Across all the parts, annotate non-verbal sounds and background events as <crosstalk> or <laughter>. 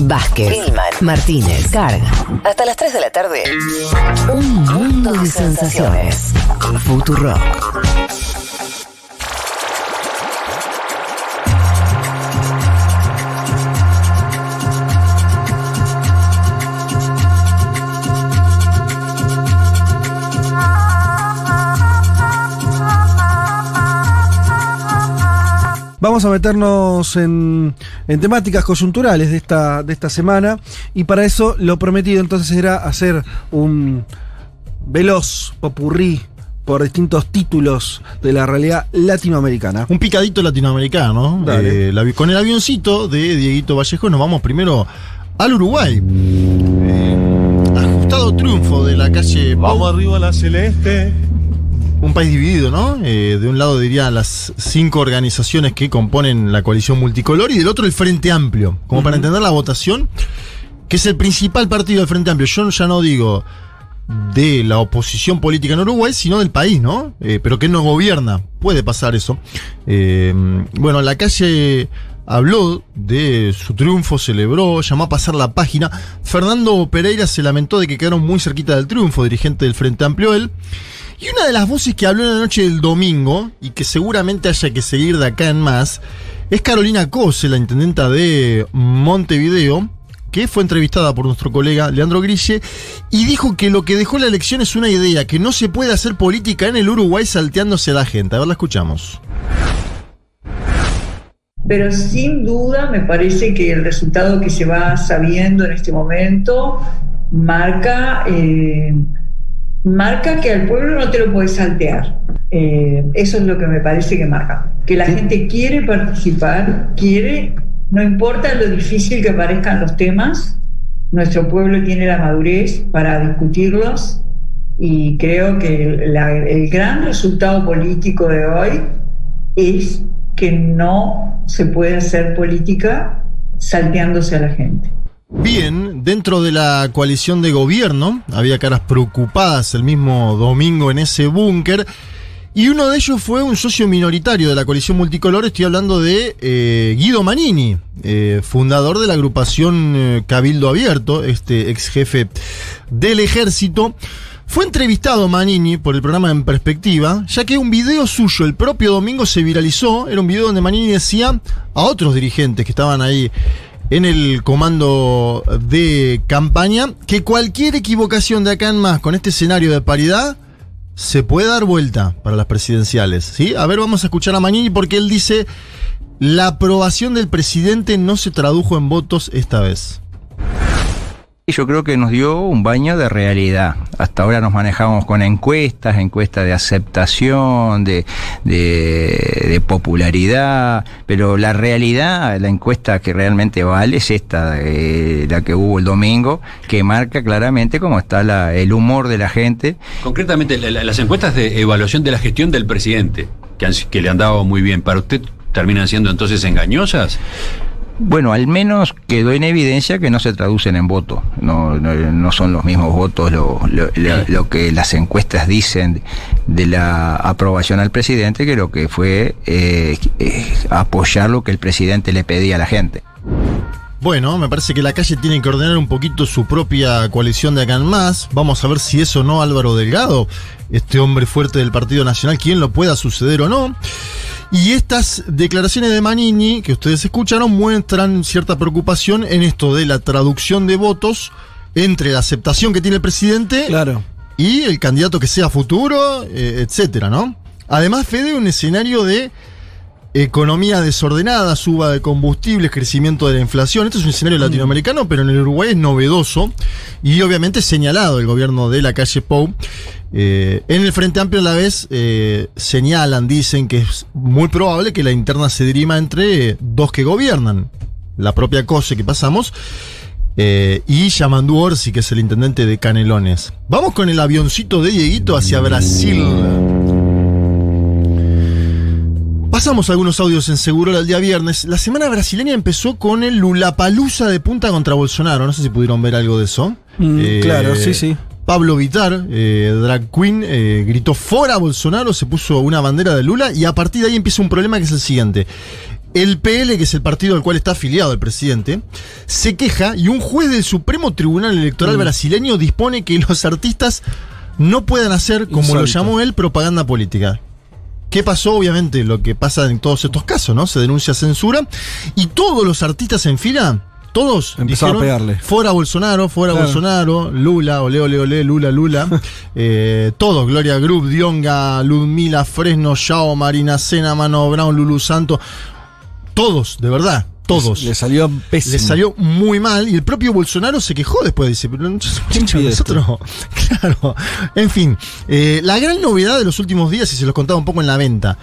Vázquez, Ilman, Martínez, Carga. Hasta las 3 de la tarde. Un mundo de sensaciones. Futurock. Vamos a meternos en, en temáticas coyunturales de esta, de esta semana y para eso lo prometido entonces era hacer un veloz popurrí por distintos títulos de la realidad latinoamericana. Un picadito latinoamericano. Dale. Eh, la- con el avioncito de Dieguito Vallejo nos vamos primero al Uruguay. Eh, ajustado triunfo de la calle Pau. Vamos arriba la celeste. Un país dividido, ¿no? Eh, de un lado diría las cinco organizaciones que componen la coalición multicolor y del otro el Frente Amplio. Como para entender la votación, que es el principal partido del Frente Amplio. Yo ya no digo de la oposición política en Uruguay, sino del país, ¿no? Eh, pero que no gobierna. Puede pasar eso. Eh, bueno, la calle habló de su triunfo, celebró, llamó a pasar la página. Fernando Pereira se lamentó de que quedaron muy cerquita del triunfo, dirigente del Frente Amplio él. Y una de las voces que habló en la noche del domingo, y que seguramente haya que seguir de acá en más, es Carolina Cose, la intendenta de Montevideo, que fue entrevistada por nuestro colega Leandro Grille, y dijo que lo que dejó la elección es una idea, que no se puede hacer política en el Uruguay salteándose a la gente. A ver, la escuchamos. Pero sin duda me parece que el resultado que se va sabiendo en este momento marca, eh, marca que al pueblo no te lo puedes saltear. Eh, eso es lo que me parece que marca. Que la gente quiere participar, quiere, no importa lo difícil que parezcan los temas, nuestro pueblo tiene la madurez para discutirlos y creo que el, la- el gran resultado político de hoy es que no se puede hacer política salteándose a la gente. Bien, dentro de la coalición de gobierno, había caras preocupadas el mismo domingo en ese búnker. Y uno de ellos fue un socio minoritario de la coalición multicolor, estoy hablando de eh, Guido Manini, eh, fundador de la agrupación eh, Cabildo Abierto, este ex jefe del ejército. Fue entrevistado Manini por el programa En Perspectiva, ya que un video suyo el propio domingo se viralizó. Era un video donde Manini decía a otros dirigentes que estaban ahí en el comando de campaña que cualquier equivocación de acá en más con este escenario de paridad se puede dar vuelta para las presidenciales. ¿sí? A ver, vamos a escuchar a Manini porque él dice la aprobación del presidente no se tradujo en votos esta vez. Yo creo que nos dio un baño de realidad. Hasta ahora nos manejamos con encuestas, encuestas de aceptación, de, popularidad, pero la realidad, la encuesta que realmente vale es esta, eh, la que hubo el domingo, que marca claramente cómo está la, el humor de la gente. Concretamente, la- las encuestas de evaluación de la gestión del presidente, que, han- que le han dado muy bien, ¿para usted terminan siendo entonces engañosas? Bueno, al menos quedó en evidencia que no se traducen en voto. No, no, no son los mismos votos lo, lo- lo- lo que las encuestas dicen de la aprobación al presidente que lo que fue eh, eh, apoyar lo que el presidente le pedía a la gente. Bueno, me parece que la calle tiene que ordenar un poquito su propia coalición de acá en más. Vamos a ver si eso no Álvaro Delgado, este hombre fuerte del Partido Nacional, quién lo pueda suceder o no. Y estas declaraciones de Manini que ustedes escucharon muestran cierta preocupación en esto de la traducción de votos entre la aceptación que tiene el presidente Claro. y el candidato que sea futuro, eh, etcétera, ¿no? Además, Fede, un escenario de economía desordenada, suba de combustibles, crecimiento de la inflación. Esto es un escenario latinoamericano, pero en el Uruguay es novedoso y obviamente señalado el gobierno de la calle Pou. Eh, en el Frente Amplio a la vez eh, señalan, dicen que es muy probable que la interna se dirima entre dos que gobiernan. La propia COSE que pasamos eh, y Yamandu Orsi, que es el intendente de Canelones. Vamos con el avioncito de Dieguito hacia Brasil. Pasamos algunos audios en Seguro el día viernes. La semana brasileña empezó con el Lulapalooza de punta contra Bolsonaro. No sé si pudieron ver algo de eso. Mm, Eh, claro, sí, sí. Pablo Vitar, eh, drag queen, eh, gritó fuera Bolsonaro, se puso una bandera de Lula y a partir de ahí empieza un problema que es el siguiente. El PL, que es el partido al cual está afiliado el presidente, se queja y un juez del Supremo Tribunal Electoral Mm. brasileño dispone que los artistas no puedan hacer, como lo llamó él, propaganda política. ¿Qué pasó? Obviamente lo que pasa en todos estos casos, ¿no? Se denuncia censura y todos los artistas en fila, todos Empezaron a pegarle. fuera Bolsonaro, fuera Claro. Bolsonaro, Lula, ole, ole, ole, Lula, Lula. <laughs> eh, todos, Gloria Group, Dionga, Ludmila, Fresno, Yao, Marina Sena, Mano Brown, Lulu Santo. Todos, de verdad, todos. Le salió pésimo. Le salió muy mal y el propio Bolsonaro se quejó después. Dice, pero ¿Quién pide nosotros. <laughs> Claro. En fin, eh, la gran novedad de los últimos días, y se los contaba un poco en la venta.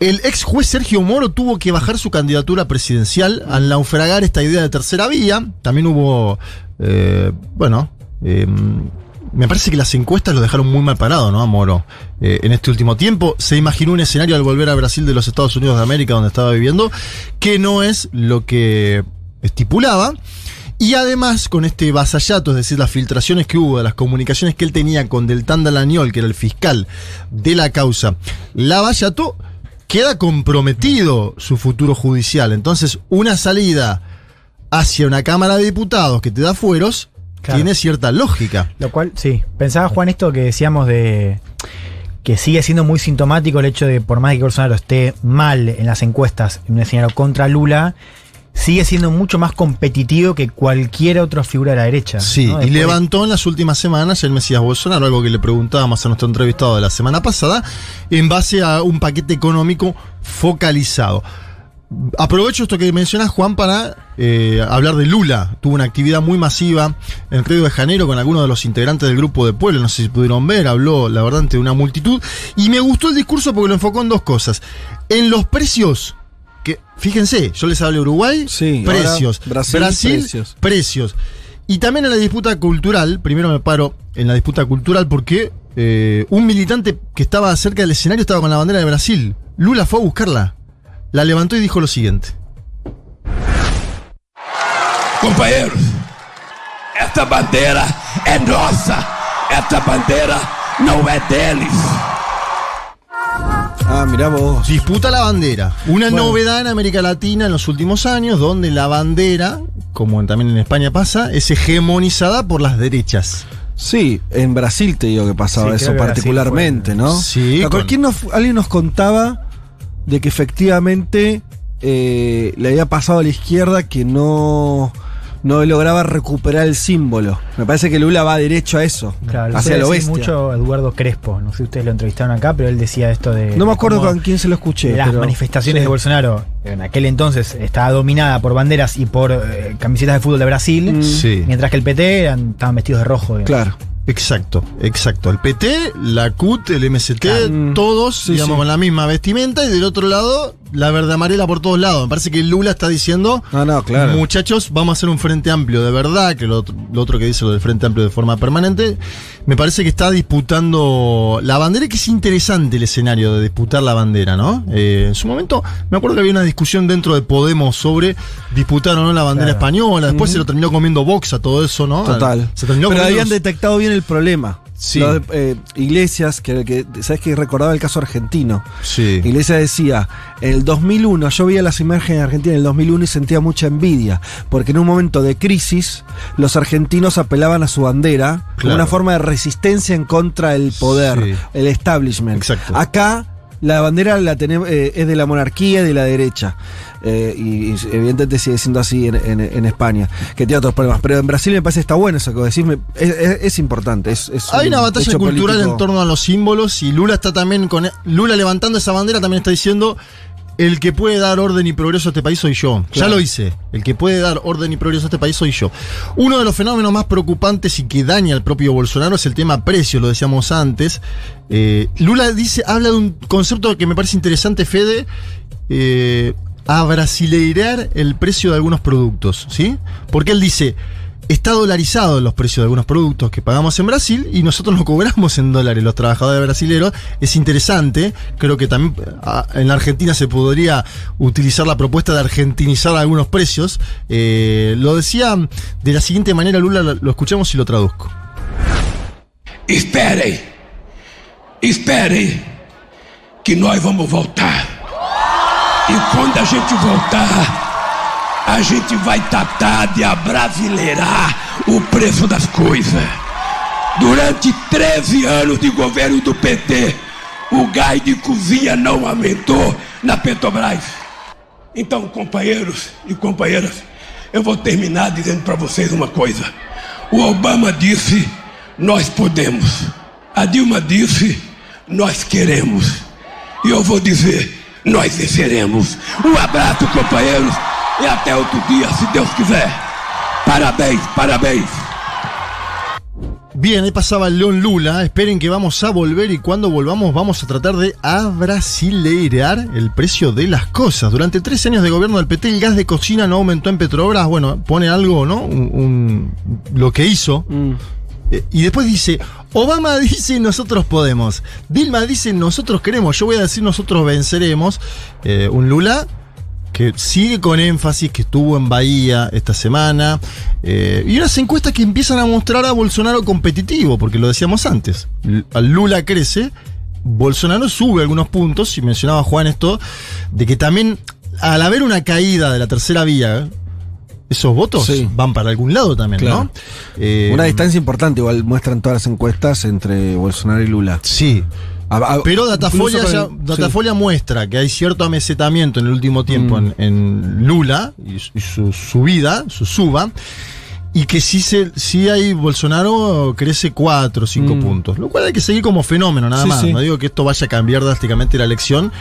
El ex juez Sergio Moro tuvo que bajar su candidatura presidencial al naufragar esta idea de tercera vía. También hubo, eh, bueno, eh, me parece que las encuestas lo dejaron muy mal parado, ¿no? Moro. Eh, en este último tiempo se imaginó un escenario al volver a Brasil de los Estados Unidos de América, donde estaba viviendo, que no es lo que estipulaba. Y además, con este vasallato, es decir, las filtraciones que hubo de las comunicaciones que él tenía con Deltán Dalañol, que era el fiscal de la causa, Lavallato, queda comprometido su futuro judicial. Entonces, una salida hacia una Cámara de Diputados que te da fueros Claro. tiene cierta lógica. Lo cual, sí. Pensaba, Juan, esto que decíamos de que sigue siendo muy sintomático el hecho de, por más que Bolsonaro esté mal en las encuestas, en un escenario contra Lula, sigue siendo mucho más competitivo que cualquier otra figura de la derecha. Sí, ¿no? y Después levantó en las últimas semanas el Mesías Bolsonaro, algo que le preguntábamos a nuestro entrevistado de la semana pasada, en base a un paquete económico focalizado. Aprovecho esto que mencionas, Juan, para eh, hablar de Lula. Tuvo una actividad muy masiva en Río de Janeiro con algunos de los integrantes del grupo de pueblo. No sé si pudieron ver, habló, la verdad, ante una multitud. Y me gustó el discurso porque lo enfocó en dos cosas. En los precios, que fíjense, yo les hablé de Uruguay, Sí, precios. Brasil, Brasil, precios. precios. Y también en la disputa cultural, primero me paro en la disputa cultural porque eh, un militante que estaba cerca del escenario estaba con la bandera de Brasil. Lula fue a buscarla. La levantó y dijo lo siguiente. Companheiros, esta bandeira é nossa. Esta bandeira não é deles. Ah, mirá vos. Disputa la bandera. Una Bueno. novedad en América Latina en los últimos años, donde la bandera, como también en España pasa, es hegemonizada por las derechas. Sí, en Brasil te digo que pasaba Sí, eso Brasil particularmente, fue- ¿no? Sí, con- ¿Quién nos- alguien nos contaba de que efectivamente eh, le había pasado a la izquierda que no, no lograba recuperar el símbolo. Me parece que Lula va derecho a eso, Claro, hacia lo bestia. mucho a Eduardo Crespo. No sé si ustedes lo entrevistaron acá, pero él decía esto de. No me acuerdo con quién se lo escuché. Las pero- manifestaciones sí. de Bolsonaro en aquel entonces estaba dominada por banderas y por eh, camisetas de fútbol de Brasil, Mm. Sí. mientras que el PT eran- estaban vestidos de rojo. digamos. Claro. Exacto, exacto. El PT, la CUT, el MST, Claro. todos, Sí, digamos, sí. con la misma vestimenta y del otro lado, la verde amarela por todos lados. Me parece que Lula está diciendo, No, no, claro. muchachos, vamos a hacer un frente amplio de verdad, que lo, otro- lo otro que dice lo del frente amplio de forma permanente, me parece que está disputando la bandera, que es interesante el escenario de disputar la bandera, ¿no? Eh, en su momento, me acuerdo que había una discusión dentro de Podemos sobre disputar o no la bandera Claro. española, después se lo terminó comiendo Vox a todo eso, ¿no? Total. Se terminó Pero habían los- detectado bien el problema. Sí. Los de, eh, Iglesias, que, que sabes que recordaba el caso argentino. Sí. Iglesias decía, en el 2001, yo veía las imágenes de Argentina en el 2001 y sentía mucha envidia, porque en un momento de crisis, los argentinos apelaban a su bandera como una forma de resistencia en contra del poder, Sí. el establishment. Exacto. Acá la bandera la tenemos, eh, es de la monarquía y de la derecha. Eh, y, y evidentemente sigue siendo así en, en- en España, que tiene otros problemas. Pero en Brasil me parece que está bueno eso que vos decís, me- es, es- es importante. Es, Hay un una batalla cultural político. en torno a los símbolos y Lula está también con Lula levantando esa bandera también está diciendo el que puede dar orden y progreso a este país soy yo. Ya lo hice. El que puede dar orden y progreso a este país soy yo. Uno de los fenómenos más preocupantes y que daña al propio Bolsonaro es el tema precios, lo decíamos antes. Eh, Lula dice, habla de un concepto que me parece interesante, Fede. Eh, a brasileirar el precio de algunos productos, ¿sí? Porque él dice, está dolarizado los precios de algunos productos que pagamos en Brasil y nosotros no cobramos en dólares los trabajadores brasileños. Es interesante, creo que también ah, en la Argentina se podría utilizar la propuesta de argentinizar algunos precios. Eh, lo decía de la siguiente manera, Lula, lo, escuchamos y lo traduzco. Esperem. Esperem que nós vamos voltar. E quando a gente voltar, a gente vai tratar de abrasileirar o preço das coisas. Durante 13 anos de governo do PT, o gás de cozinha não aumentou na Petrobras. Então, companheiros e companheiras, eu vou terminar dizendo para vocês uma coisa. O Obama disse: nós podemos. A Dilma disse: nós queremos. E eu vou dizer: nós venceremos. Um abraço, companheiros, e até outro dia, se Deus quiser. Parabéns, parabéns. Bien, ahí pasaba el León Lula. Esperen que vamos a volver y cuando volvamos vamos a tratar de abrasileirar el precio de las cosas. Durante tres años de gobierno del PT el gas de cocina no aumentó en Petrobras. Bueno, pone algo, ¿no? Un- un- lo que hizo. Mm. Eh, Y después dice, Obama <laughs> dice nosotros podemos. Dilma dice nosotros queremos. Yo voy a decir nosotros venceremos. Eh, un Lula que sigue con énfasis, que estuvo en Bahía esta semana. eh, y unas encuestas que empiezan a mostrar a Bolsonaro competitivo, porque lo decíamos antes. Lula crece, Bolsonaro sube algunos puntos, y mencionaba Juan esto, de que también al haber una caída de la tercera vía, esos votos Sí. van para algún lado también, Claro. ¿no? Eh, Una distancia importante, igual muestran todas las encuestas entre Bolsonaro y Lula. Sí. A- a- Pero Datafolia, ya- el- Datafolia muestra que hay cierto amesetamiento en el último tiempo Mm. en, en Lula y, su- y su subida, su suba, y que sí, se, sí hay Bolsonaro crece 4 o 5 Mm. puntos, lo cual hay que seguir como fenómeno nada Sí, más. sí. No digo que esto vaya a cambiar drásticamente la elección.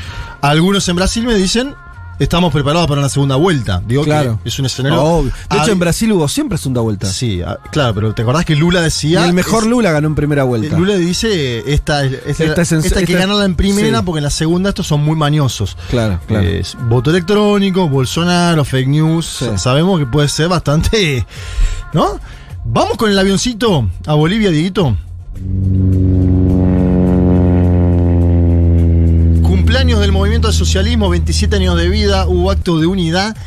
Algunos en Brasil me dicen, estamos preparados para una segunda vuelta. Digo Claro. que es un escenario... Obvio. De hecho, en Brasil hubo siempre segunda vuelta. Sí, ah, claro, pero ¿te acordás que Lula y decía... el mejor es- Lula ganó en primera vuelta. Lula dice, esta, es- esta, Esta es en- esta hay que ganarla en primera sí. porque en la segunda estos son muy mañosos. Claro, claro. Voto electrónico, Bolsonaro, fake news. Sí. Sabemos que puede ser bastante. ¿No? Vamos con el avioncito a Bolivia, Dieguito. Socialismo, 27 años de vida, hubo acto de unidad.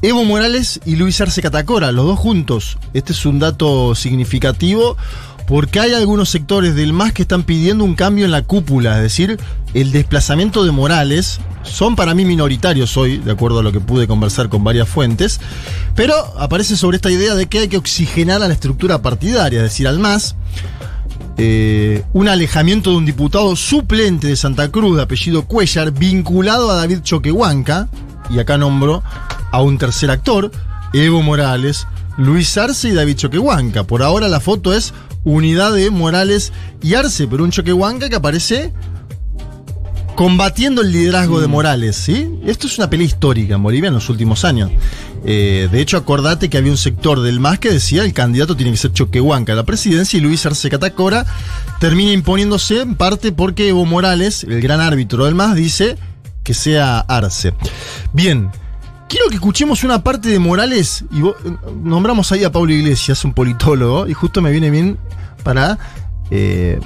Evo Morales y Luis Arce Catacora, los dos juntos. Este es un dato significativo porque hay algunos sectores del MAS que están pidiendo un cambio en la cúpula, es decir, el desplazamiento de Morales. Son para mí minoritarios hoy, de acuerdo a lo que pude conversar con varias fuentes, pero aparece sobre esta idea de que hay que oxigenar a la estructura partidaria, es decir, al MAS. Eh, un alejamiento de un diputado suplente de Santa Cruz de apellido Cuellar vinculado a David Choquehuanca, y acá nombro a un tercer actor, Evo Morales, Luis Arce y David Choquehuanca. Por ahora la foto es unidad de Morales y Arce, pero un Choquehuanca que aparece combatiendo el liderazgo de Morales, ¿sí? Esto es una pelea histórica en Bolivia en los últimos años. Eh, de hecho, acordate que había un sector del MAS que decía el candidato tiene que ser Choquehuanca a la presidencia y Luis Arce Catacora termina imponiéndose en parte porque Evo Morales, el gran árbitro del MAS, dice que sea Arce. Bien, quiero que escuchemos una parte de Morales y vos- eh, nombramos ahí a Pablo Iglesias, un politólogo, y justo me viene bien para eh,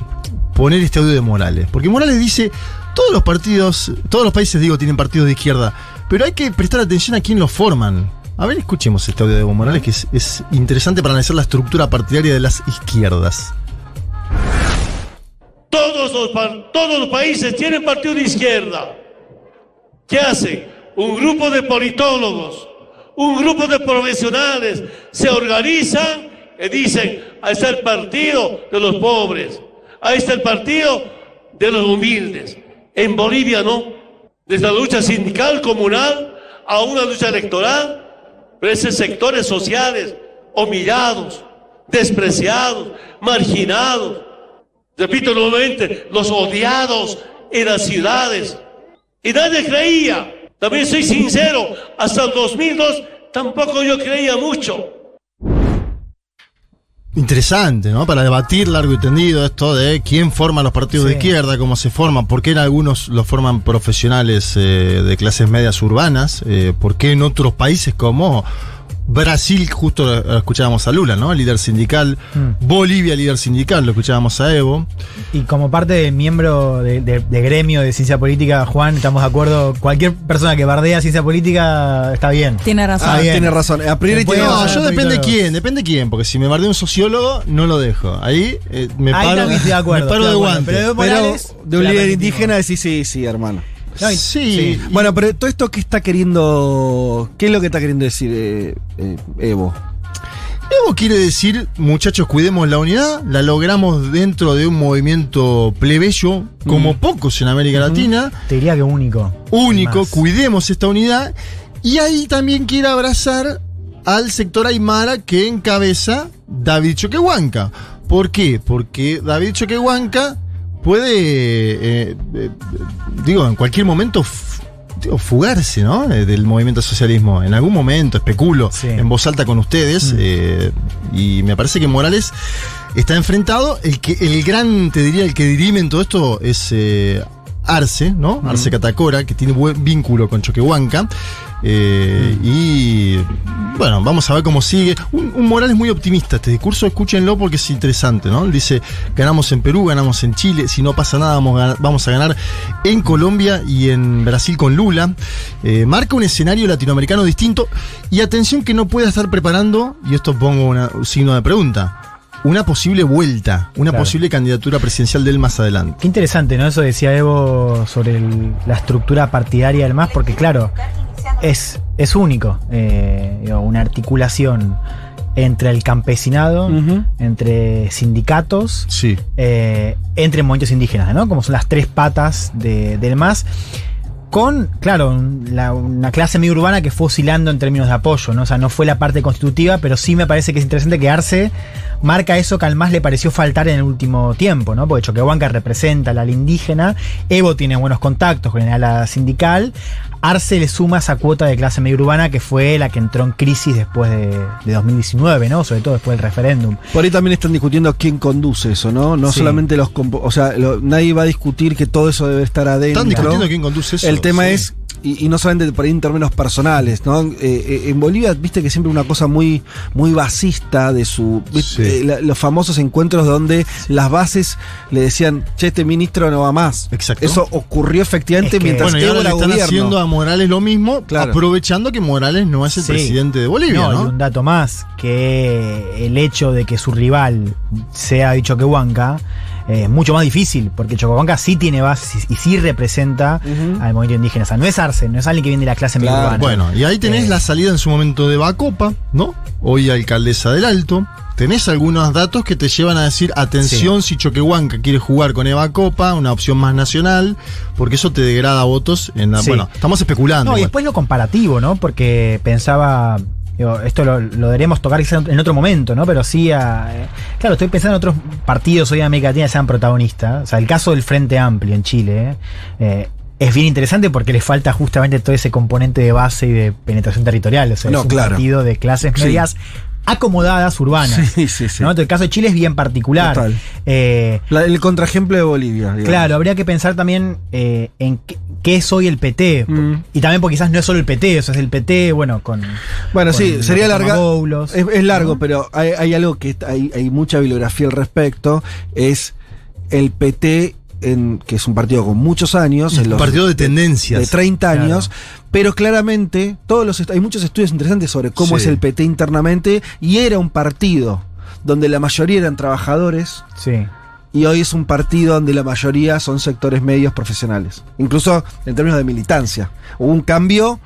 poner este audio de Morales. Porque Morales dice, todos los partidos, todos los países, digo, tienen partidos de izquierda, pero hay que prestar atención a quién los forman. A ver, escuchemos este audio de Evo Morales, que es, es interesante para analizar la estructura partidaria de las izquierdas. Todos los, todos los países tienen partido de izquierda. ¿Qué hacen? Un grupo de politólogos, un grupo de profesionales se organizan y dicen, ahí está el partido de los pobres, ahí está el partido de los humildes. En Bolivia no. Desde la lucha sindical, comunal, a una lucha electoral, pero esos sectores sociales humillados, despreciados, marginados, repito nuevamente, los odiados en las ciudades. Y nadie creía. También soy sincero, hasta el 2002 tampoco yo creía mucho. Interesante, ¿no? Para debatir largo y tendido esto de quién forma los partidos de izquierda, cómo se forman, por qué en algunos los forman profesionales eh, de clases medias urbanas, eh, por qué en otros países como Brasil, justo lo- lo escuchábamos a Lula, ¿no? Líder sindical, Mm. Bolivia, líder sindical, lo escuchábamos a Evo. Y como parte de miembro de, de- de gremio de ciencia política, Juan, estamos de acuerdo. Cualquier persona que bardea ciencia política está bien. Tiene razón. Ah, bien. tiene razón. A priori tiene No, razón. yo no, depende no. quién, depende quién, porque si me bardea un sociólogo, no lo dejo. Ahí eh, me Ahí paro, también estoy de <laughs> acuerdo, me paro de de acuerdo, guante. pero Pero de un líder indígena decís sí, sí, hermano. Sí, Bueno, pero todo esto, ¿qué está queriendo. ¿Qué es lo que está queriendo decir eh, eh, Evo? Evo quiere decir, muchachos, cuidemos la unidad, la logramos dentro de un movimiento plebeyo, como pocos en América Latina, Te diría que único. único, cuidemos esta unidad, y ahí también quiere abrazar al sector Aymara que encabeza David Choquehuanca. ¿Por qué? Porque David Choquehuanca puede, eh, eh, digo, en cualquier momento digo, fugarse, ¿no? Eh, Del movimiento socialismo. En algún momento, especulo, Sí. en voz alta con ustedes, eh, y me parece que Morales está enfrentado. El que, el gran, te diría, el que dirime en todo esto es Arce, ¿no? Arce Catacora, que tiene buen vínculo con Choquehuanca. Eh, Y bueno, vamos a ver cómo sigue. Un, un Morales muy optimista. Este discurso, escúchenlo porque es interesante, ¿no? Dice: ganamos en Perú, ganamos en Chile. Si no pasa nada, vamos a ganar, vamos a ganar en Colombia y en Brasil con Lula. Eh, marca un escenario latinoamericano distinto. Y atención que no pueda estar preparando, y esto pongo una- un signo de pregunta. Una posible vuelta, una Claro. posible candidatura presidencial de él más adelante. Qué interesante, ¿no? Eso decía Evo sobre el- la estructura partidaria del MAS, porque claro, es, es único. eh, digo, una articulación entre el campesinado, entre sindicatos, Sí. eh, entre movimientos indígenas, ¿no? Como son las tres patas de- del MAS. Con, claro, la- una clase medio urbana que fue oscilando en términos de apoyo, ¿no? O sea, no fue la parte constitutiva, pero sí me parece que es interesante que Arce marca eso que al MAS le pareció faltar en el último tiempo, ¿no? Porque Choquehuanca representa al ala indígena, Evo tiene buenos contactos con el ala sindical, Arce le suma esa cuota de clase medio urbana que fue la que entró en crisis después de, de 2019, ¿no? Sobre todo después del referéndum. Por ahí también están discutiendo quién conduce eso, ¿no? No Sí. solamente los. O sea, lo- nadie va a discutir que todo eso debe estar adentro. Están discutiendo quién conduce eso. El tema sí. es, y, y no solamente por ahí en términos personales, ¿no? Eh, eh, en Bolivia, viste que siempre una cosa muy, muy basista de su. Sí. eh, la- los famosos encuentros donde las bases le decían, che, este ministro no va más. Exacto. Eso ocurrió efectivamente Es que- mientras Bueno, y ahora le están gobierno. haciendo a Morales lo mismo, Claro. aprovechando que Morales no es el Sí. presidente de Bolivia, No, ¿no? y un dato más, que el hecho de que su rival sea de Choquehuanca eh, es mucho más difícil, porque Choquehuanca sí tiene bases y sí representa Ujú. al movimiento indígena. O sea, no es Arce, no es alguien que viene de la clase medio Claro, urbana. Bueno, y ahí tenés Eh, la salida en su momento de Bacopa, ¿no? Hoy alcaldesa del Alto. Tenés algunos datos que te llevan a decir, atención si Choquehuanca quiere jugar con Eva Copa, una opción más nacional, porque eso te degrada votos en la... Sí. Bueno, estamos especulando. No, y después lo comparativo, ¿no? Porque pensaba. Digo, esto lo, lo deberemos tocar quizá en otro momento, ¿no? Pero sí, a- eh, claro, estoy pensando en otros partidos hoy en América Latina que sean protagonistas. O sea, el caso del Frente Amplio en Chile eh, es bien interesante porque le falta justamente todo ese componente de base y de penetración territorial. O sea, No, es un claro. partido de clases Sí. Acomodadas urbanas. Sí, sí, sí. el caso de Chile es bien particular. Total. Eh, La- el contraejemplo de Bolivia. digamos. Claro, habría que pensar también eh, en qué, qué es hoy el PT. Mm. Y también porque quizás no es solo el PT, o sea, es el PT, bueno, con. Bueno, con sí, sería Boulos, Es, es largo, ¿no? pero hay, hay algo que hay, hay mucha bibliografía al respecto. Es el PT, en, que es un partido con muchos años. en Un los- partido de tendencias. de 30 Claro. años, pero claramente todos los hay muchos estudios interesantes sobre cómo Sí. es el PT internamente y era un partido donde la mayoría eran trabajadores Sí. y hoy es un partido donde la mayoría son sectores medios profesionales, incluso en términos de militancia. Hubo un cambio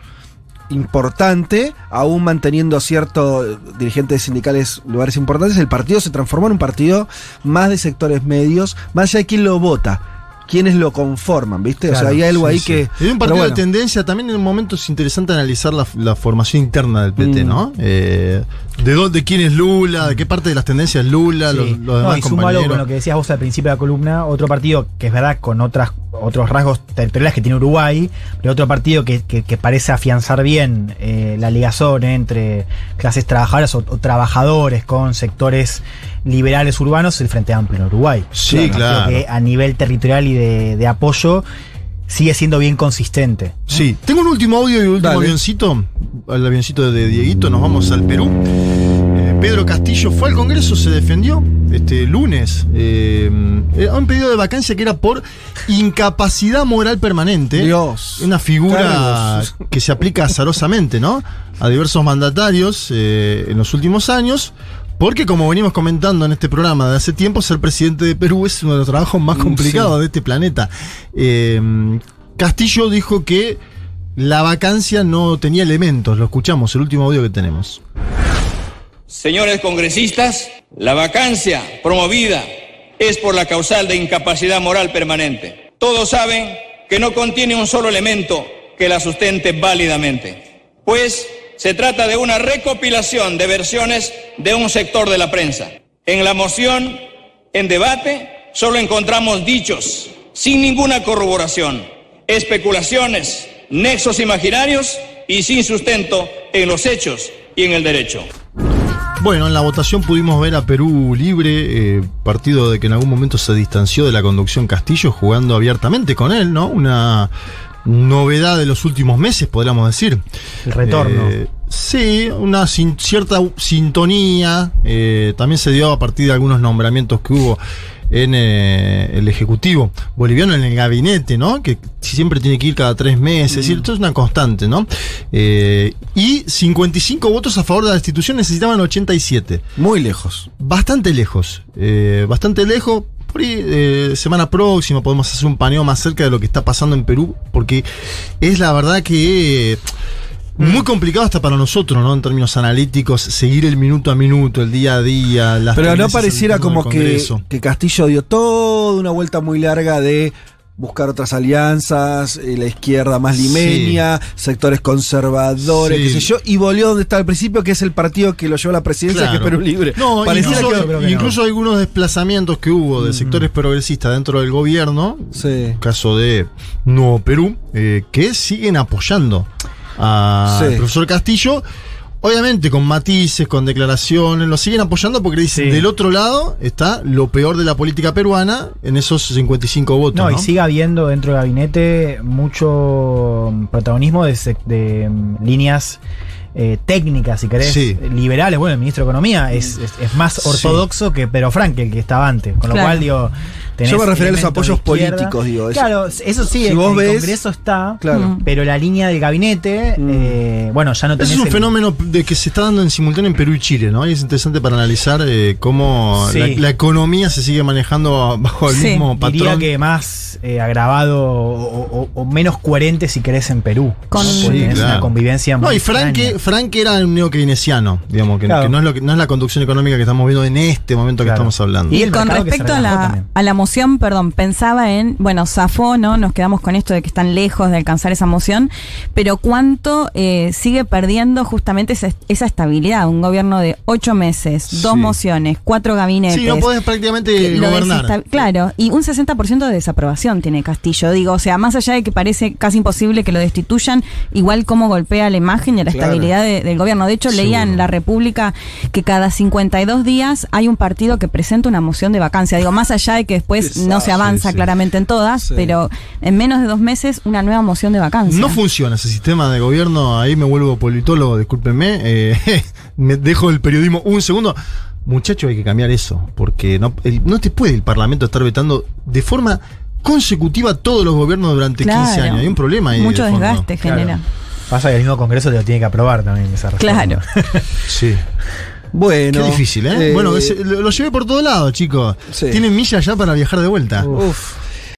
importante, aún manteniendo ciertos dirigentes sindicales lugares importantes, el partido se transformó en un partido más de sectores medios, más allá de quién lo vota, quiénes lo conforman, ¿viste? o sea, hay algo Sí, ahí sí. que... Es un partido bueno. de tendencia. También en un momento es interesante analizar la, la formación interna del PT, Mm. ¿no? Eh, de dónde, quién es Lula, de qué parte de las tendencias Lula, Sí. los, los No, demás y sumalo compañeros. con lo que decías vos al principio de la columna, otro partido que es verdad con otras otros rasgos territoriales que tiene Uruguay, pero otro partido que, que- que parece afianzar bien eh, la ligazón entre clases trabajadoras o, o trabajadores con sectores liberales urbanos, el Frente Amplio en Uruguay. Sí, claro. que a nivel territorial y de, de apoyo sigue siendo bien consistente. Sí, tengo un último audio y un último Dale. avioncito. Al avioncito de Dieguito, nos vamos al Perú. Eh, Pedro Castillo fue al Congreso, se defendió este lunes. Eh, un pedido de vacancia que era por incapacidad moral permanente. Dios. Una figura que se aplica azarosamente, ¿no? A diversos mandatarios eh, en los últimos años. Porque como venimos comentando en este programa de hace tiempo, ser presidente de Perú es uno de los trabajos más Mm, complicados sí. de este planeta. Eh, Castillo dijo que la vacancia no tenía elementos. Lo escuchamos, el último audio que tenemos. Señores congresistas, la vacancia promovida es por la causal de incapacidad moral permanente. Todos saben que no contiene un solo elemento que la sustente válidamente, pues se trata de una recopilación de versiones de un sector de la prensa. En la moción en debate solo encontramos dichos, sin ninguna corroboración, especulaciones, nexos imaginarios y sin sustento en los hechos y en el derecho. Bueno, en la votación pudimos ver a Perú libre, eh, partido de que en algún momento se distanció de la conducción Castillo, jugando abiertamente con él, ¿no? Una novedad de los últimos meses, podríamos decir. El retorno. Eh, sí, una sin- cierta sintonía. eh, también se dio a partir de algunos nombramientos que hubo en eh, el Ejecutivo boliviano, en el gabinete, ¿no? Que siempre tiene que ir cada tres meses. Es decir, esto es una constante, ¿no? Y 55 votos a favor de la destitución necesitaban 87 Muy lejos. bastante lejos. bastante lejos. Por ahí, eh, semana próxima podemos hacer un paneo más cerca de lo que está pasando en Perú, porque es la verdad que eh, muy complicado hasta para nosotros, ¿no? En términos analíticos, seguir el minuto a minuto, el día a día. Las Pero no pareciera como que, que Castillo dio toda una vuelta muy larga de buscar otras alianzas, eh, la izquierda más limeña, sectores conservadores, Sí. qué sé yo, y volvió donde estaba al principio, que es el partido que lo llevó a la presidencia, Claro. que es Perú Libre. No, incluso, que- no. incluso algunos desplazamientos que hubo de sectores progresistas dentro del gobierno, Sí. caso de Nuevo Perú, eh, que siguen apoyando al profesor Castillo. Obviamente con matices, con declaraciones, lo siguen apoyando porque dicen, Sí. del otro lado está lo peor de la política peruana en esos 55 votos. No, No, y sigue habiendo dentro del gabinete mucho mm, protagonismo de, de, mm, líneas eh, técnicas, si querés, Sí. liberales. Bueno, el ministro de Economía es, es- es más Sí. ortodoxo que Pedro Frank, el que estaba antes. Con lo Claro. cual, digo. Tenés Yo me refería a los apoyos políticos, digo, eso. Claro, eso sí, Si vos el Congreso está. Claro. Mm. Pero la línea del gabinete, Mm. eh, bueno, ya no tenés. Ese es un el- fenómeno de que se está dando en simultáneo en Perú y Chile, ¿no? Y es interesante para analizar eh, cómo Sí. la, la economía se sigue manejando <laughs> bajo el Sí, mismo patrón. Diría que más eh, agravado o, o- o menos coherente si querés en Perú. Con- ¿no? Sí, claro. una convivencia No, y Frank, extraña. Frank era un neokeynesiano, digamos, que, Claro. que no, es lo que, no es la conducción económica que estamos viendo en este momento que estamos hablando. Y con respecto a la, a la moción, perdón, pensaba en, bueno, zafó, ¿no? Nos quedamos con esto de que están lejos de alcanzar esa moción, pero cuánto eh, sigue perdiendo justamente esa, esa estabilidad. Un gobierno de ocho meses, dos Sí. mociones, cuatro gabinetes. Sí, no podés prácticamente gobernar. Claro, y un 60% de desaprobación tiene Castillo. Digo, o sea, más allá de que parece casi imposible que lo destituyan, igual cómo golpea la imagen y la Claro. estabilidad de- del gobierno. De hecho, leía en. La República que cada 52 días hay un partido que presenta una moción de vacancia. Digo, más allá de que después No se avanza sí. claramente en todas, Sí. pero en menos de dos meses una nueva moción de vacancia. No funciona ese sistema de gobierno, ahí me vuelvo politólogo, discúlpenme, eh, <laughs> me dejo el periodismo un segundo. Muchachos, hay que cambiar eso, porque no, el- no te puede el Parlamento estar vetando de forma consecutiva todos los gobiernos durante 15 Claro. años. Hay un problema ahí. Mucho de desgaste Claro. genera. Pasa que el mismo Congreso te lo tiene que aprobar también esa reforma. Claro. Sí. <laughs> Bueno. Qué difícil, ¿eh? eh, bueno, lo llevé por todos lados, chicos. Sí. Tienen millas ya para viajar de vuelta. Uf.